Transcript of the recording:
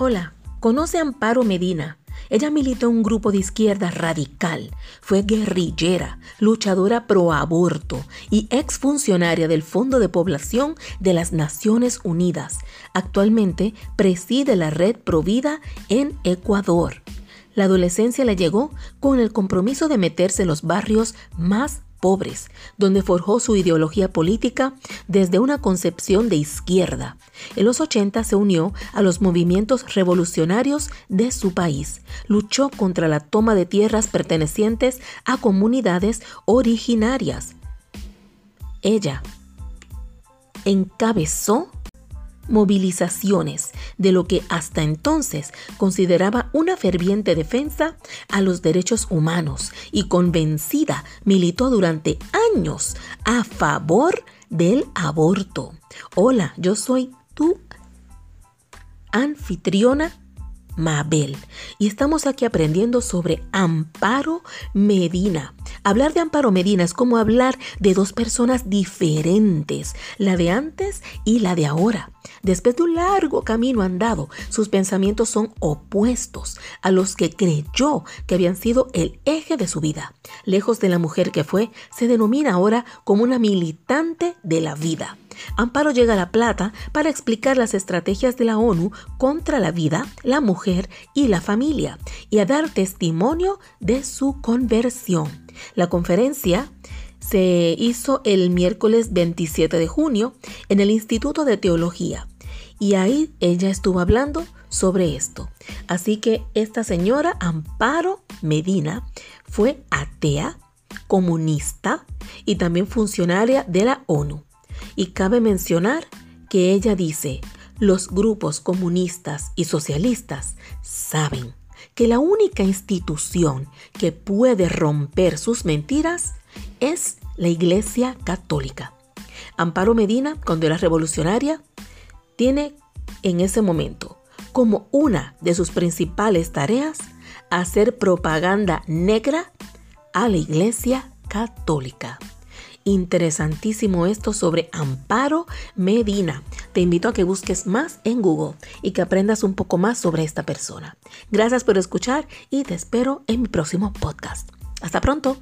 Hola, ¿conoce a Amparo Medina? Ella militó en un grupo de izquierda radical, fue guerrillera, luchadora pro aborto y exfuncionaria del Fondo de Población de las Naciones Unidas. Actualmente preside la red Provida en Ecuador. La adolescencia le llegó con el compromiso de meterse en los barrios más pobres, donde forjó su ideología política desde una concepción de izquierda. En los 80 se unió a los movimientos revolucionarios de su país. Luchó contra la toma de tierras pertenecientes a comunidades originarias. Ella encabezó movilizaciones de lo que hasta entonces consideraba una ferviente defensa a los derechos humanos y convencida militó durante años a favor del aborto. Hola, yo soy tu anfitriona Mabel y estamos aquí aprendiendo sobre Amparo Medina. Hablar de Amparo Medina es como hablar de dos personas diferentes, la de antes y la de ahora. Después de un largo camino andado, sus pensamientos son opuestos a los que creyó que habían sido el eje de su vida. Lejos de la mujer que fue, se denomina ahora como una militante de la vida. Amparo llega a La Plata para explicar las estrategias de la ONU contra la vida, la mujer y la familia y a dar testimonio de su conversión. La conferencia se hizo el miércoles 27 de junio en el Instituto de Teología y ahí ella estuvo hablando sobre esto. Así que esta señora Amparo Medina fue atea, comunista y también funcionaria de la ONU. Y cabe mencionar que ella dice, los grupos comunistas y socialistas saben que la única institución que puede romper sus mentiras es la Iglesia Católica. Amparo Medina, cuando era revolucionaria, tiene en ese momento como una de sus principales tareas hacer propaganda negra a la Iglesia Católica. Interesantísimo esto sobre Amparo Medina. Te invito a que busques más en Google y que aprendas un poco más sobre esta persona. Gracias por escuchar y te espero en mi próximo podcast. Hasta pronto.